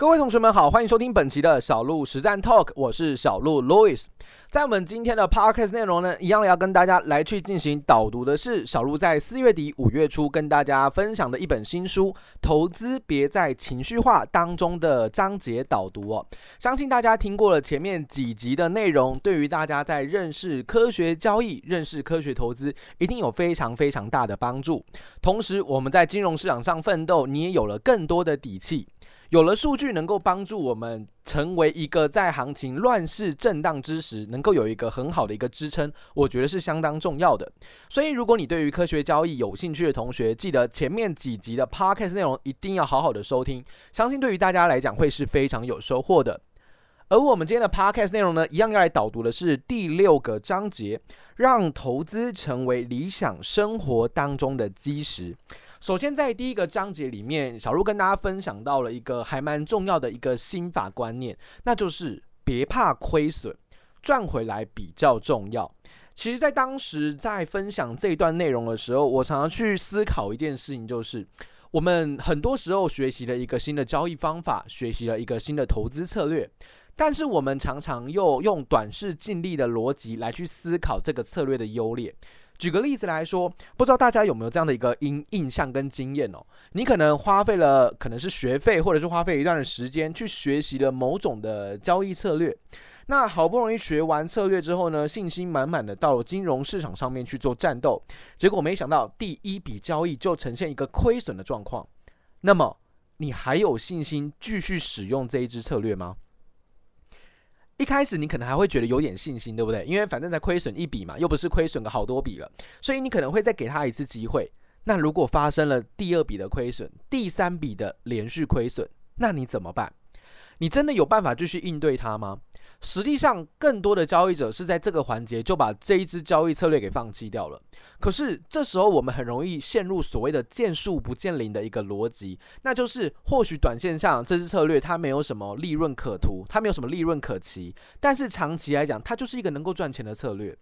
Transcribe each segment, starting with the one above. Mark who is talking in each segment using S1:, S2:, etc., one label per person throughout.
S1: 各位同学们好，欢迎收听本期的小鹿实战 Talk，我是小鹿 Louis。在我们今天的 Podcast 内容呢，一样要跟大家来去进行导读的是小鹿在四月底五月初跟大家分享的一本新书《投资别在情绪化》当中的章节导读哦。相信大家听过了前面几集的内容，对于大家在认识科学交易、认识科学投资，一定有非常非常大的帮助。同时，我们在金融市场上奋斗，你也有了更多的底气。有了数据能够帮助我们成为一个在行情乱世震荡之时，能够有一个很好的一个支撑，我觉得是相当重要的。所以，如果你对于科学交易有兴趣的同学，记得前面几集的 podcast 内容一定要好好的收听，相信对于大家来讲会是非常有收获的。而我们今天的 podcast 内容呢，一样要来导读的是第六个章节，让投资成为理想生活当中的基石。首先，在第一个章节里面，小鹿跟大家分享到了一个还蛮重要的一个心法观念，那就是别怕亏损，赚回来比较重要。其实，在当时在分享这一段内容的时候，我常常去思考一件事情，就是我们很多时候学习了一个新的交易方法，学习了一个新的投资策略，但是我们常常又用短视近利的逻辑来去思考这个策略的优劣。举个例子来说，不知道大家有没有这样的一个印印象跟经验哦？你可能花费了可能是学费，或者是花费一段的时间去学习了某种的交易策略。那好不容易学完策略之后呢，信心满满的到了金融市场上面去做战斗，结果没想到第一笔交易就呈现一个亏损的状况。那么你还有信心继续使用这一支策略吗？一开始你可能还会觉得有点信心，对不对？因为反正才亏损一笔嘛，又不是亏损个好多笔了，所以你可能会再给他一次机会。那如果发生了第二笔的亏损，第三笔的连续亏损，那你怎么办？你真的有办法继续应对它吗？实际上，更多的交易者是在这个环节就把这一支交易策略给放弃掉了。可是这时候，我们很容易陷入所谓的见树不见林的一个逻辑，那就是或许短线上这支策略它没有什么利润可图，它没有什么利润可期，但是长期来讲，它就是一个能够赚钱的策略。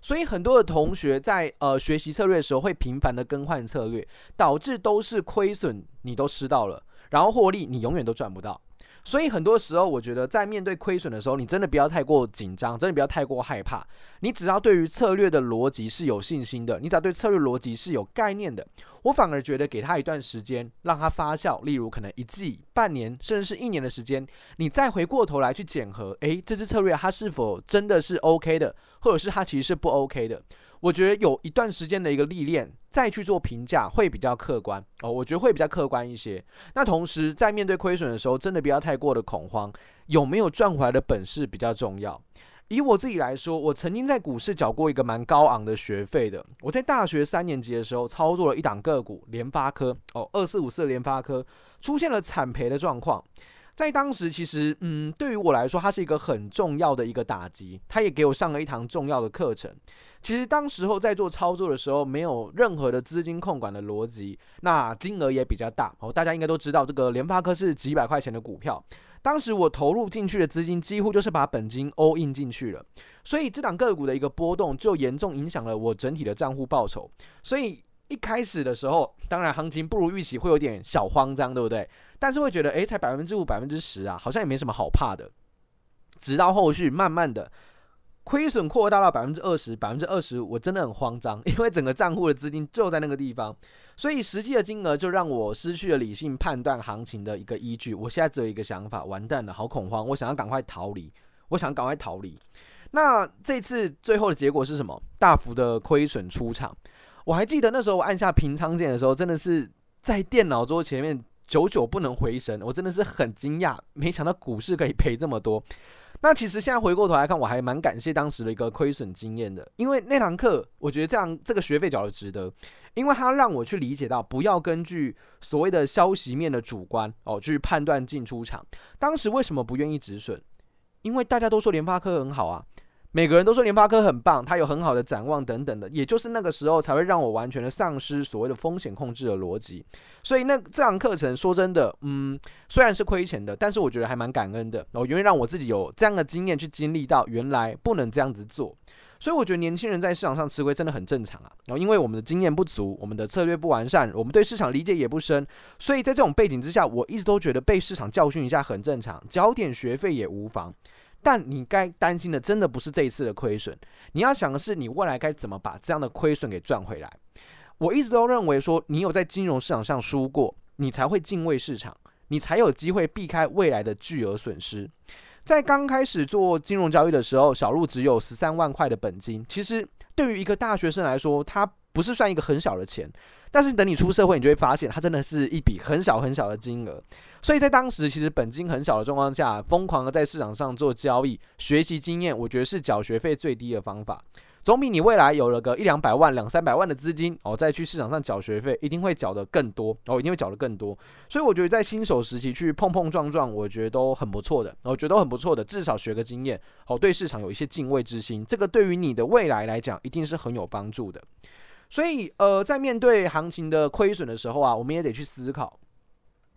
S1: 所以很多的同学在呃学习策略的时候，会频繁的更换策略，导致都是亏损，你都吃到了，然后获利你永远都赚不到。所以很多时候，我觉得在面对亏损的时候，你真的不要太过紧张，真的不要太过害怕。你只要对于策略的逻辑是有信心的，你只要对策略逻辑是有概念的，我反而觉得给他一段时间，让他发酵，例如可能一季、半年，甚至是一年的时间，你再回过头来去检核，诶，这支策略它是否真的是 OK 的，或者是它其实是不 OK 的。我觉得有一段时间的一个历练，再去做评价会比较客观哦。我觉得会比较客观一些。那同时在面对亏损的时候，真的不要太过的恐慌，有没有赚回来的本事比较重要。以我自己来说，我曾经在股市缴过一个蛮高昂的学费的。我在大学三年级的时候操作了一档个股，联发科哦，二四五四联发科出现了惨赔的状况。在当时，其实，嗯，对于我来说，它是一个很重要的一个打击，它也给我上了一堂重要的课程。其实当时候在做操作的时候，没有任何的资金控管的逻辑，那金额也比较大哦。大家应该都知道，这个联发科是几百块钱的股票，当时我投入进去的资金几乎就是把本金 all in 进去了，所以这档个股的一个波动就严重影响了我整体的账户报酬，所以。一开始的时候，当然行情不如预期，会有点小慌张，对不对？但是会觉得，诶，才百分之五、百分之十啊，好像也没什么好怕的。直到后续慢慢的亏损扩大到百分之二十、百分之二十五，我真的很慌张，因为整个账户的资金就在那个地方，所以实际的金额就让我失去了理性判断行情的一个依据。我现在只有一个想法，完蛋了，好恐慌，我想要赶快逃离，我想赶快逃离。那这次最后的结果是什么？大幅的亏损出场。我还记得那时候我按下平仓键的时候，真的是在电脑桌前面久久不能回神。我真的是很惊讶，没想到股市可以赔这么多。那其实现在回过头来看，我还蛮感谢当时的一个亏损经验的，因为那堂课我觉得这样这个学费缴的值得，因为它让我去理解到不要根据所谓的消息面的主观哦去判断进出场。当时为什么不愿意止损？因为大家都说联发科很好啊。每个人都说联发科很棒，它有很好的展望等等的，也就是那个时候才会让我完全的丧失所谓的风险控制的逻辑。所以那这堂课程说真的，嗯，虽然是亏钱的，但是我觉得还蛮感恩的。哦，因为让我自己有这样的经验去经历到，原来不能这样子做。所以我觉得年轻人在市场上吃亏真的很正常啊。然后因为我们的经验不足，我们的策略不完善，我们对市场理解也不深，所以在这种背景之下，我一直都觉得被市场教训一下很正常，缴点学费也无妨。但你该担心的真的不是这一次的亏损，你要想的是你未来该怎么把这样的亏损给赚回来。我一直都认为说，你有在金融市场上输过，你才会敬畏市场，你才有机会避开未来的巨额损失。在刚开始做金融交易的时候，小路只有十三万块的本金。其实对于一个大学生来说，他不是算一个很小的钱。但是等你出社会，你就会发现，它真的是一笔很小很小的金额。所以在当时，其实本金很小的状况下，疯狂的在市场上做交易，学习经验，我觉得是缴学费最低的方法。总比你未来有了个一两百万、两三百万的资金哦，再去市场上缴学费，一定会缴得更多哦，一定会缴得更多。所以我觉得在新手时期去碰碰撞撞，我觉得都很不错的，我觉得都很不错的，至少学个经验哦，对市场有一些敬畏之心，这个对于你的未来来讲，一定是很有帮助的。所以呃，在面对行情的亏损的时候啊，我们也得去思考，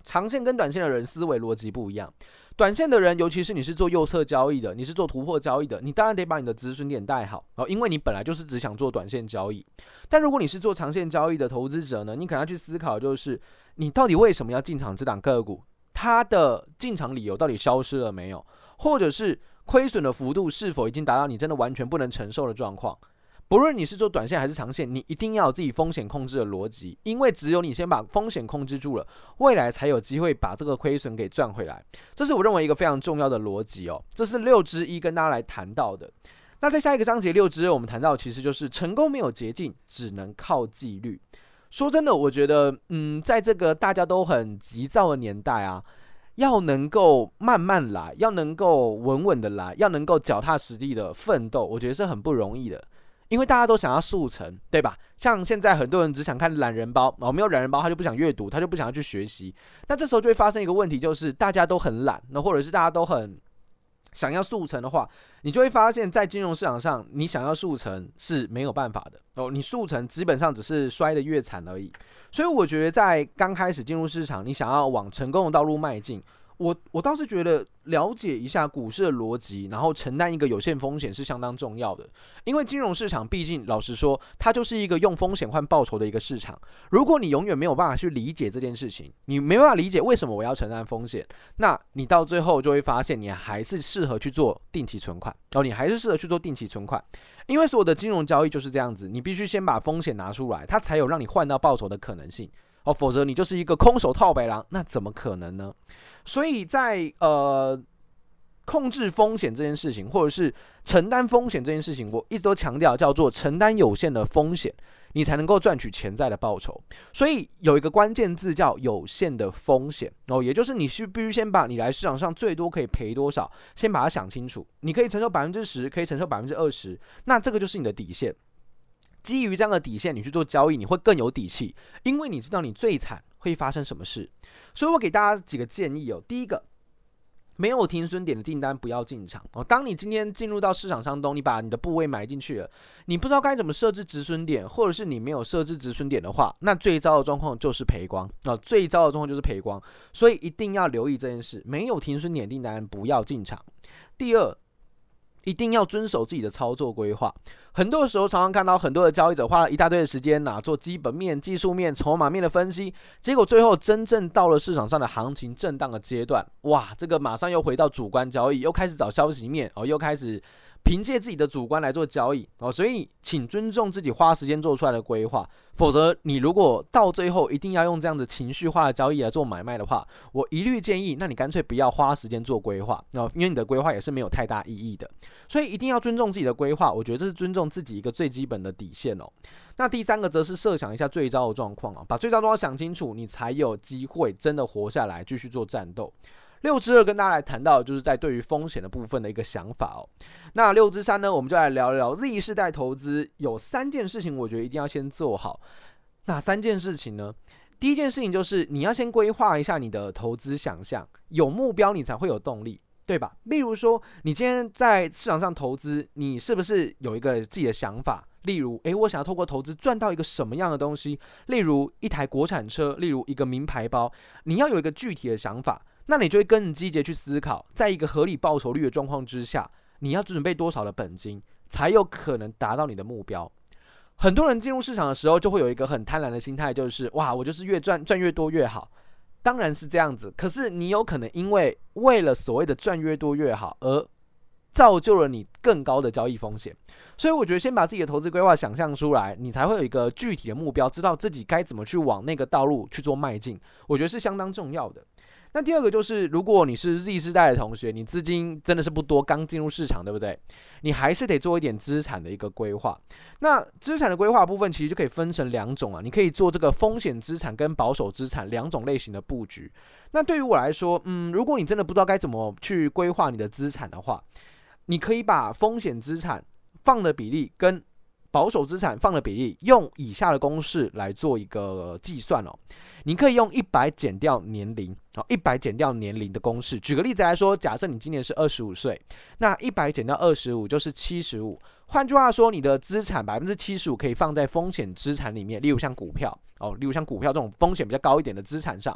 S1: 长线跟短线的人思维逻辑不一样。短线的人，尤其是你是做右侧交易的，你是做突破交易的，你当然得把你的止损点带好哦，因为你本来就是只想做短线交易。但如果你是做长线交易的投资者呢，你可能要去思考，就是你到底为什么要进场这档个股？它的进场理由到底消失了没有？或者是亏损的幅度是否已经达到你真的完全不能承受的状况？不论你是做短线还是长线，你一定要有自己风险控制的逻辑，因为只有你先把风险控制住了，未来才有机会把这个亏损给赚回来。这是我认为一个非常重要的逻辑哦。这是六之一跟大家来谈到的。那在下一个章节六之二，我们谈到其实就是成功没有捷径，只能靠纪律。说真的，我觉得，嗯，在这个大家都很急躁的年代啊，要能够慢慢来，要能够稳稳的来，要能够脚踏实地的奋斗，我觉得是很不容易的。因为大家都想要速成，对吧？像现在很多人只想看懒人包，哦，没有懒人包他就不想阅读，他就不想要去学习。那这时候就会发生一个问题，就是大家都很懒，那或者是大家都很想要速成的话，你就会发现，在金融市场上，你想要速成是没有办法的哦。你速成基本上只是摔得越惨而已。所以我觉得，在刚开始进入市场，你想要往成功的道路迈进。我我倒是觉得了解一下股市的逻辑，然后承担一个有限风险是相当重要的。因为金融市场毕竟老实说，它就是一个用风险换报酬的一个市场。如果你永远没有办法去理解这件事情，你没办法理解为什么我要承担风险，那你到最后就会发现，你还是适合去做定期存款哦，你还是适合去做定期存款。因为所有的金融交易就是这样子，你必须先把风险拿出来，它才有让你换到报酬的可能性哦，否则你就是一个空手套白狼，那怎么可能呢？所以在呃控制风险这件事情，或者是承担风险这件事情，我一直都强调叫做承担有限的风险，你才能够赚取潜在的报酬。所以有一个关键字叫有限的风险哦，也就是你需必须先把你来市场上最多可以赔多少，先把它想清楚。你可以承受百分之十，可以承受百分之二十，那这个就是你的底线。基于这样的底线，你去做交易，你会更有底气，因为你知道你最惨会发生什么事。所以我给大家几个建议哦。第一个，没有停损点的订单不要进场哦。当你今天进入到市场上中，你把你的部位埋进去了，你不知道该怎么设置止损点，或者是你没有设置止损点的话，那最糟的状况就是赔光啊！最糟的状况就是赔光。所以一定要留意这件事，没有停损点订单不要进场。第二。一定要遵守自己的操作规划。很多时候，常常看到很多的交易者花了一大堆的时间呐，做基本面、技术面、筹码面的分析，结果最后真正到了市场上的行情震荡的阶段，哇，这个马上又回到主观交易，又开始找消息面哦，又开始。凭借自己的主观来做交易哦，所以请尊重自己花时间做出来的规划，否则你如果到最后一定要用这样子情绪化的交易来做买卖的话，我一律建议，那你干脆不要花时间做规划哦，因为你的规划也是没有太大意义的。所以一定要尊重自己的规划，我觉得这是尊重自己一个最基本的底线哦。那第三个则是设想一下最糟的状况啊，把最糟状况想清楚，你才有机会真的活下来，继续做战斗。六之二跟大家来谈到，就是在对于风险的部分的一个想法哦。那六之三呢，我们就来聊聊 Z 世代投资有三件事情，我觉得一定要先做好。哪三件事情呢？第一件事情就是你要先规划一下你的投资想象，有目标你才会有动力，对吧？例如说，你今天在市场上投资，你是不是有一个自己的想法？例如，诶，我想要透过投资赚到一个什么样的东西？例如一台国产车，例如一个名牌包，你要有一个具体的想法。那你就会更积极去思考，在一个合理报酬率的状况之下，你要准备多少的本金？才有可能达到你的目标。很多人进入市场的时候，就会有一个很贪婪的心态，就是哇，我就是越赚赚越多越好。当然是这样子，可是你有可能因为为了所谓的赚越多越好而造就了你更高的交易风险。所以我觉得先把自己的投资规划想象出来，你才会有一个具体的目标，知道自己该怎么去往那个道路去做迈进。我觉得是相当重要的。那第二个就是，如果你是 Z 世代的同学，你资金真的是不多，刚进入市场，对不对？你还是得做一点资产的一个规划。那资产的规划部分其实就可以分成两种啊，你可以做这个风险资产跟保守资产两种类型的布局。那对于我来说，嗯，如果你真的不知道该怎么去规划你的资产的话，你可以把风险资产放的比例跟保守资产放的比例，用以下的公式来做一个计算哦。你可以用一百减掉年龄，好，一百减掉年龄的公式。举个例子来说，假设你今年是二十五岁，那一百减掉二十五就是七十五。换句话说，你的资产百分之七十五可以放在风险资产里面，例如像股票哦，例如像股票这种风险比较高一点的资产上。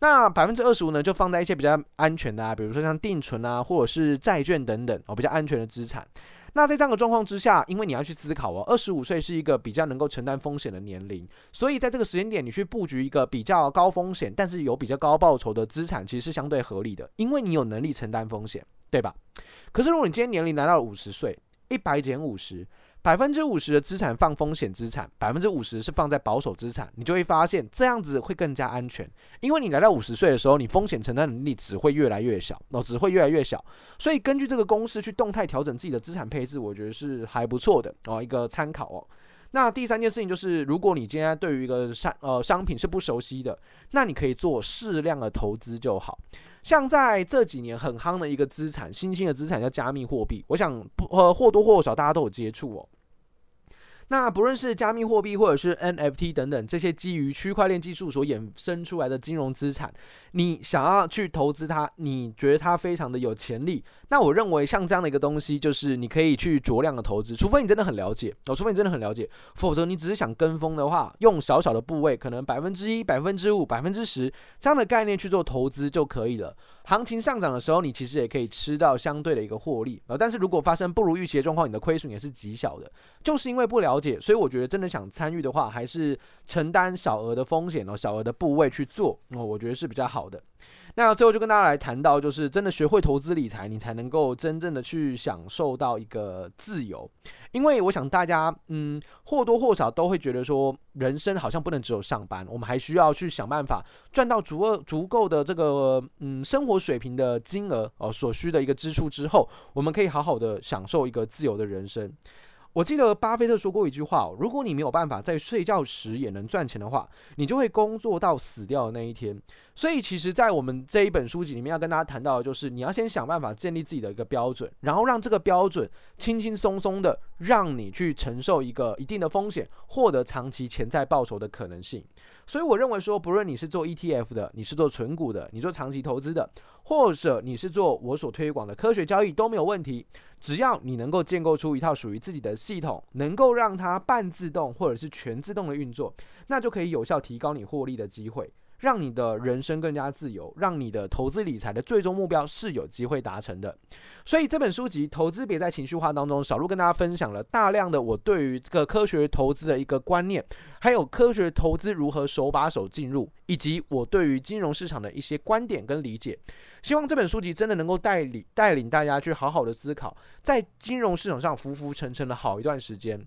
S1: 那百分之二十五呢，就放在一些比较安全的啊，比如说像定存啊，或者是债券等等哦，比较安全的资产。那在这样的状况之下，因为你要去思考哦，二十五岁是一个比较能够承担风险的年龄，所以在这个时间点，你去布局一个比较高风险，但是有比较高报酬的资产，其实是相对合理的，因为你有能力承担风险，对吧？可是如果你今天年龄来到了五十岁，一百减五十。百分之五十的资产放风险资产，百分之五十是放在保守资产，你就会发现这样子会更加安全。因为你来到五十岁的时候，你风险承担能力只会越来越小，哦，只会越来越小。所以根据这个公式去动态调整自己的资产配置，我觉得是还不错的哦，一个参考哦。那第三件事情就是，如果你今天对于一个商呃商品是不熟悉的，那你可以做适量的投资就好。像在这几年很夯的一个资产，新兴的资产叫加密货币，我想不呃或多或少大家都有接触哦。那不论是加密货币或者是 NFT 等等这些基于区块链技术所衍生出来的金融资产，你想要去投资它，你觉得它非常的有潜力，那我认为像这样的一个东西，就是你可以去酌量的投资，除非你真的很了解哦，除非你真的很了解，否则你只是想跟风的话，用小小的部位，可能百分之一、百分之五、百分之十这样的概念去做投资就可以了。行情上涨的时候，你其实也可以吃到相对的一个获利啊。但是如果发生不如预期的状况，你的亏损也是极小的，就是因为不了解，所以我觉得真的想参与的话，还是承担小额的风险哦，小额的部位去做哦，我觉得是比较好的。那最后就跟大家来谈到，就是真的学会投资理财，你才能够真正的去享受到一个自由。因为我想大家，嗯，或多或少都会觉得说，人生好像不能只有上班，我们还需要去想办法赚到足额足够的这个，嗯，生活水平的金额哦，所需的一个支出之后，我们可以好好的享受一个自由的人生。我记得巴菲特说过一句话，如果你没有办法在睡觉时也能赚钱的话，你就会工作到死掉的那一天。所以，其实，在我们这一本书籍里面要跟大家谈到的，就是你要先想办法建立自己的一个标准，然后让这个标准轻轻松松的让你去承受一个一定的风险，获得长期潜在报酬的可能性。所以，我认为说，不论你是做 ETF 的，你是做存股的，你做长期投资的，或者你是做我所推广的科学交易都没有问题。只要你能够建构出一套属于自己的系统，能够让它半自动或者是全自动的运作，那就可以有效提高你获利的机会。让你的人生更加自由，让你的投资理财的最终目标是有机会达成的。所以这本书籍《投资别在情绪化》当中，小鹿跟大家分享了大量的我对于这个科学投资的一个观念，还有科学投资如何手把手进入，以及我对于金融市场的一些观点跟理解。希望这本书籍真的能够带领带领大家去好好的思考，在金融市场上浮浮沉沉了好一段时间，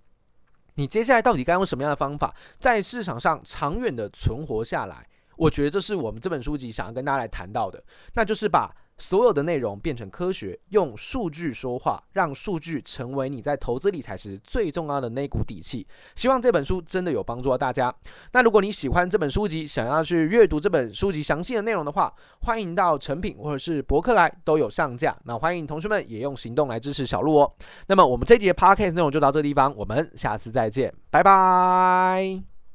S1: 你接下来到底该用什么样的方法，在市场上长远的存活下来？我觉得这是我们这本书籍想要跟大家来谈到的，那就是把所有的内容变成科学，用数据说话，让数据成为你在投资理财时最重要的那股底气。希望这本书真的有帮助到大家。那如果你喜欢这本书籍，想要去阅读这本书籍详细的内容的话，欢迎到诚品或者是博客来都有上架。那欢迎同学们也用行动来支持小鹿哦。那么我们这节 Podcast 内容就到这个地方，我们下次再见，拜拜。